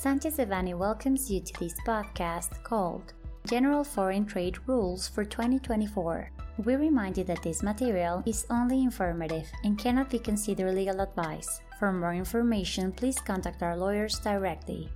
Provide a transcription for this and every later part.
Sanchez Devanny welcomes you to this podcast called General Foreign Trade Rules for 2024. We remind you that this material is only informative and cannot be considered legal advice. For more information, please contact our lawyers directly.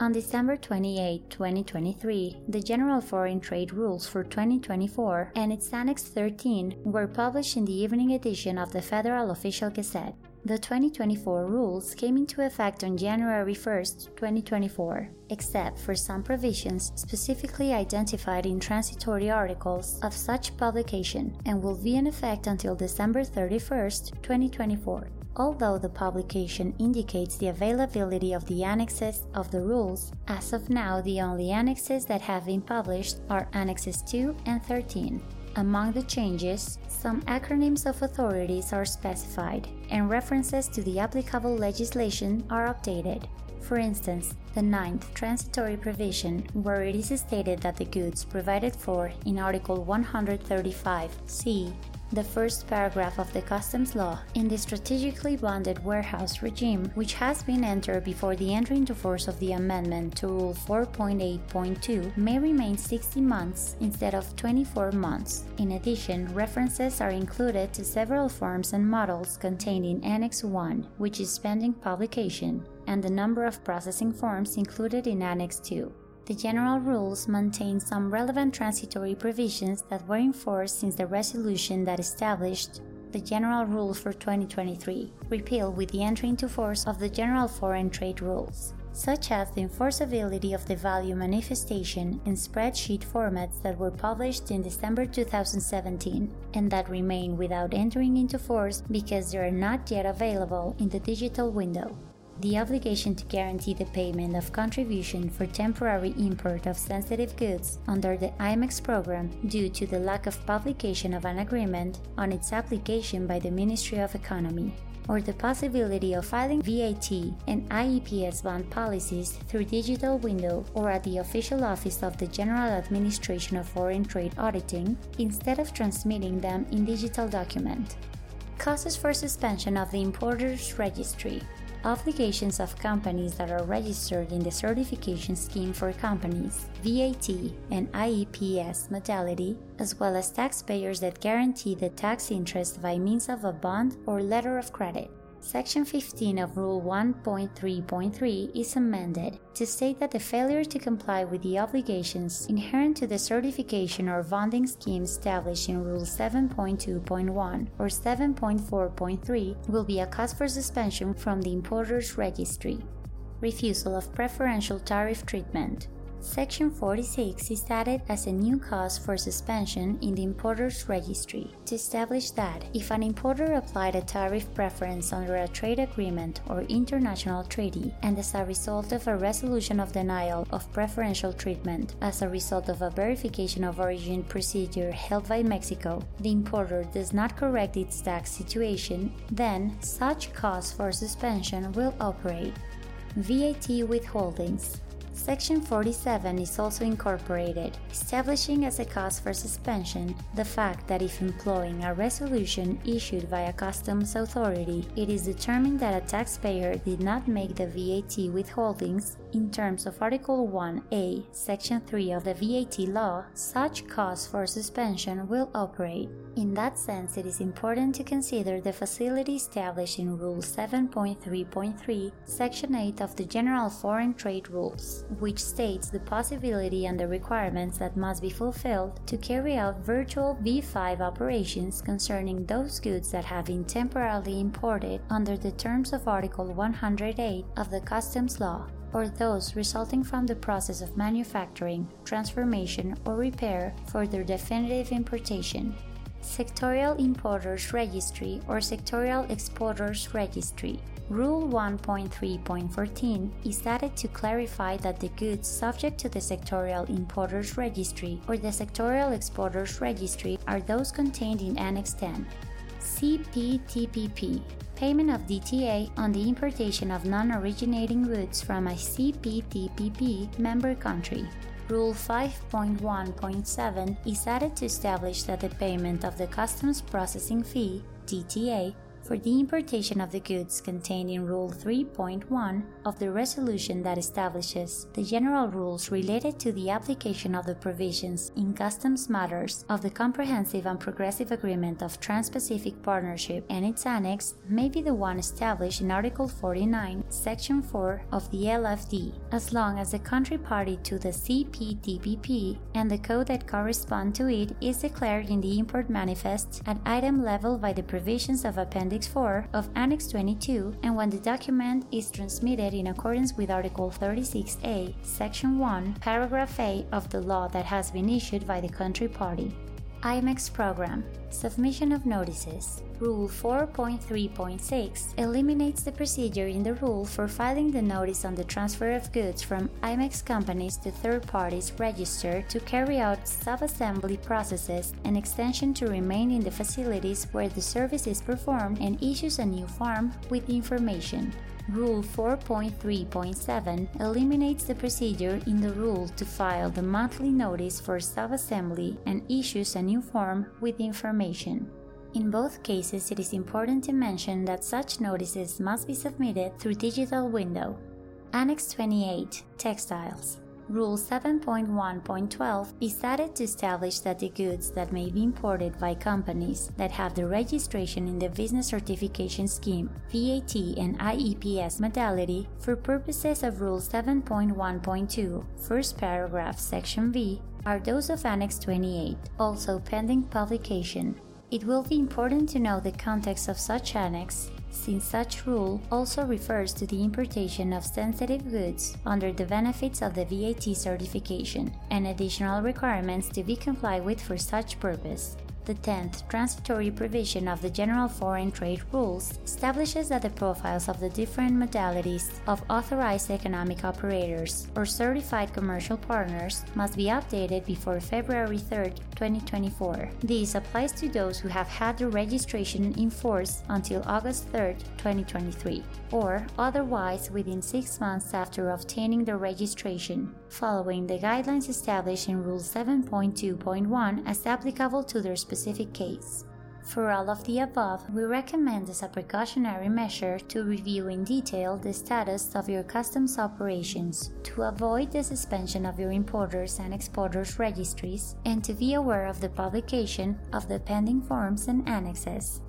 On December 28, 2023, the General Foreign Trade Rules for 2024 and its Annex 13 were published in the evening edition of the Federal Official Gazette. The 2024 rules came into effect on January 1, 2024, except for some provisions specifically identified in transitory articles of such publication, and will be in effect until December 31, 2024. Although the publication indicates the availability of the annexes of the rules, as of now the only annexes that have been published are Annexes 2 and 13. Among the changes, some acronyms of authorities are specified, and references to the applicable legislation are updated. For instance, the ninth transitory provision, where it is stated that the goods provided for in Article 135c the first paragraph of the customs law in the strategically bonded warehouse regime, which has been entered before the entry into force of the amendment to Rule 4.8.2, may remain 60 months instead of 24 months. In addition, references are included to several forms and models contained in Annex 1, which is pending publication, and the number of processing forms included in Annex 2 the general rules maintain some relevant transitory provisions that were enforced since the resolution that established the General Rules for 2023, repealed with the entry into force of the General Foreign Trade Rules, such as the enforceability of the value manifestation in spreadsheet formats that were published in December 2017 and that remain without entering into force because they are not yet available in the digital window the obligation to guarantee the payment of contribution for temporary import of sensitive goods under the IMMEX program due to the lack of publication of an agreement on its application by the Ministry of Economy, or the possibility of filing VAT and IEPS bond policies through digital window or at the official office of the General Administration of Foreign Trade Auditing instead of transmitting them in digital document. Causes for suspension of the importer's registry obligations of companies that are registered in the certification scheme for companies, VAT and IEPS modality, as well as taxpayers that guarantee the tax interest by means of a bond or letter of credit. Section 15 of Rule 1.3.3 is amended to state that the failure to comply with the obligations inherent to the certification or bonding scheme established in Rule 7.2.1 or 7.4.3 will be a cause for suspension from the importer's registry. Refusal of preferential tariff treatment. Section 46 is added as a new cause for suspension in the importer's registry to establish that if an importer applied a tariff preference under a trade agreement or international treaty and as a result of a resolution of denial of preferential treatment as a result of a verification of origin procedure held by Mexico, the importer does not correct its tax situation, then such cause for suspension will operate. VAT withholdings Section 47 is also incorporated, establishing as a cause for suspension the fact that if employing a resolution issued by a customs authority, it is determined that a taxpayer did not make the VAT withholdings in terms of Article 1A, Section 3 of the VAT law, such cause for suspension will operate. In that sense, it is important to consider the facility established in Rule 7.3.3, Section 8 of the General Foreign Trade Rules, which states the possibility and the requirements that must be fulfilled to carry out virtual V5 operations concerning those goods that have been temporarily imported under the terms of Article 108 of the Customs Law or those resulting from the process of manufacturing, transformation, or repair for their definitive importation. Sectorial Importers Registry or Sectorial Exporters Registry. Rule 1.3.14 is added to clarify that the goods subject to the Sectorial Importers Registry or the Sectorial Exporters Registry are those contained in Annex 10. CPTPP Payment of DTA on the importation of non originating goods from a CPTPP member country. Rule 5.1.7 is added to establish that the payment of the customs processing fee, DTA, for the importation of the goods contained in Rule 3.1 of the resolution that establishes the general rules related to the application of the provisions in customs matters of the Comprehensive and Progressive Agreement of Trans Pacific Partnership and its annex may be the one established in Article 49, Section 4 of the LFD, as long as the country party to the CPTPP and the code that correspond to it is declared in the import manifest at item level by the provisions of Appendix 4 of Annex 22 and when the document is transmitted in accordance with Article 36A, Section 1, Paragraph A of the law that has been issued by the country party. IMMEX Program Submission of Notices Rule 4.3.6 eliminates the procedure in the rule for filing the notice on the transfer of goods from IMMEX companies to third parties registered to carry out sub-assembly processes and extension to remain in the facilities where the service is performed and issues a new form with information. Rule 4.3.7 eliminates the procedure in the rule to file the monthly notice for sub-assembly and issues a new form with information. In both cases, it is important to mention that such notices must be submitted through digital window. Annex 28 Textiles Rule 7.1.12 is added to establish that the goods that may be imported by companies that have the registration in the Business Certification Scheme, VAT, and IEPS modality for purposes of Rule 7.1.2, first paragraph, section V, are those of Annex 28, also pending publication. It will be important to know the context of such annex since such rule also refers to the importation of sensitive goods under the benefits of the VAT certification and additional requirements to be complied with for such purpose. The 10th transitory provision of the General Foreign Trade Rules establishes that the profiles of the different modalities of authorized economic operators or certified commercial partners must be updated before February 3, 2024. This applies to those who have had their registration in force until August 3, 2023, or otherwise within six months after obtaining the registration, following the guidelines established in Rule 7.2.1 as applicable to their specific specific case. For all of the above, we recommend as a precautionary measure to review in detail the status of your customs operations to avoid the suspension of your importers and exporters registries and to be aware of the publication of the pending forms and annexes.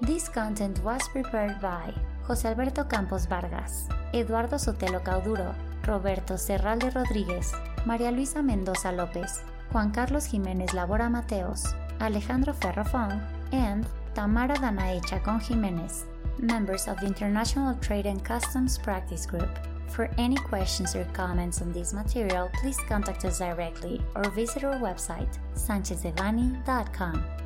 This content was prepared by José Alberto Campos Vargas, Eduardo Sotelo Cauduro, Roberto Serralde Rodríguez, María Luisa Mendoza López, Juan Carlos Jiménez Labora Mateos, Alejandro Ferrofón, and Tamara Danae Chacon Jiménez, members of the International Trade and Customs Practice Group. For any questions or comments on this material, please contact us directly or visit our website, sanchezdevanny.com.